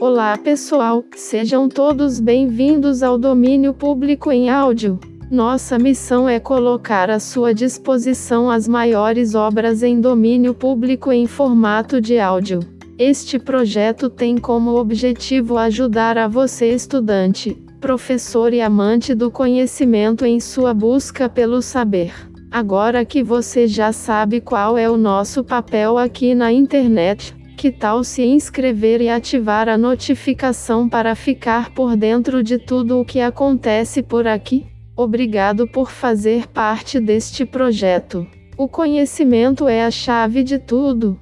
Olá pessoal, sejam todos bem-vindos ao Domínio Público em Áudio. Nossa missão é colocar à sua disposição as maiores obras em domínio público em formato de áudio. Este projeto tem como objetivo ajudar a você, estudante, professor e amante do conhecimento em sua busca pelo saber. Agora que você já sabe qual é o nosso papel aqui na internet, que tal se inscrever e ativar a notificação para ficar por dentro de tudo o que acontece por aqui? Obrigado por fazer parte deste projeto. O conhecimento é a chave de tudo.